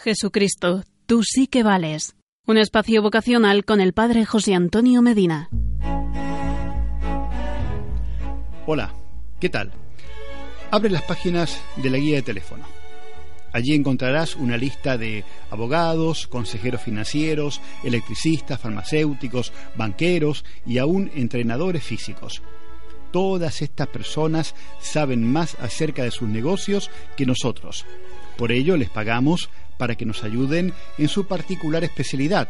Jesucristo, tú sí que vales. Un espacio vocacional con el Padre José Antonio Medina. Hola, ¿qué tal? Abre las páginas de la guía de teléfono. Allí encontrarás una lista de abogados, consejeros financieros, electricistas, farmacéuticos, banqueros y aún entrenadores físicos. Todas estas personas saben más acerca de sus negocios que nosotros. Por ello les pagamos para que nos ayuden en su particular especialidad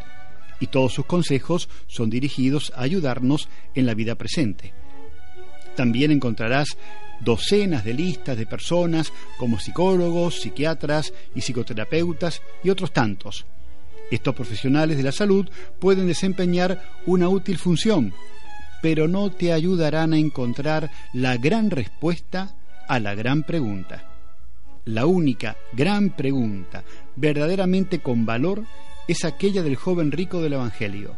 y todos sus consejos son dirigidos a ayudarnos en la vida presente. También encontrarás docenas de listas de personas como psicólogos, psiquiatras y psicoterapeutas y otros tantos. Estos profesionales de la salud pueden desempeñar una útil función, pero no te ayudarán a encontrar la gran respuesta a la gran pregunta. La única gran pregunta verdaderamente con valor es aquella del joven rico del Evangelio.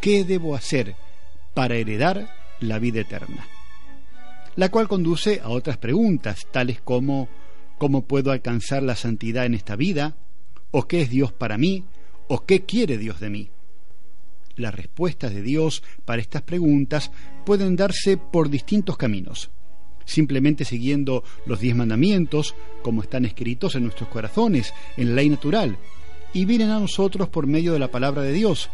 ¿Qué debo hacer para heredar la vida eterna? La cual conduce a otras preguntas, tales como ¿cómo puedo alcanzar la santidad en esta vida? ¿O qué es Dios para mí? ¿O qué quiere Dios de mí? Las respuestas de Dios para estas preguntas pueden darse por distintos caminos simplemente siguiendo los diez mandamientos como están escritos en nuestros corazones, en la ley natural, y vienen a nosotros por medio de la palabra de Dios.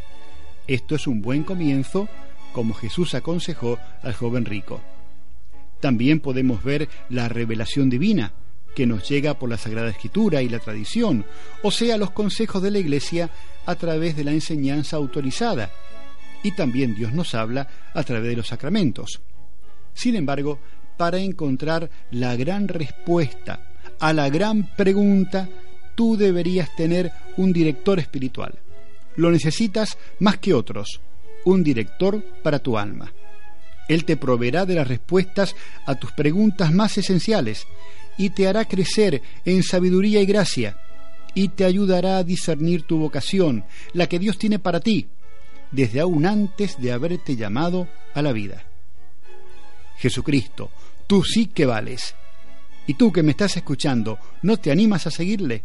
Esto es un buen comienzo, como Jesús aconsejó al joven rico. También podemos ver la revelación divina, que nos llega por la Sagrada Escritura y la tradición, o sea, los consejos de la Iglesia a través de la enseñanza autorizada. Y también Dios nos habla a través de los sacramentos. Sin embargo, para encontrar la gran respuesta a la gran pregunta, tú deberías tener un director espiritual. Lo necesitas más que otros, un director para tu alma. Él te proveerá de las respuestas a tus preguntas más esenciales y te hará crecer en sabiduría y gracia y te ayudará a discernir tu vocación, la que Dios tiene para ti, desde aún antes de haberte llamado a la vida. Jesucristo, tú sí que vales. Y tú que me estás escuchando, ¿no te animas a seguirle?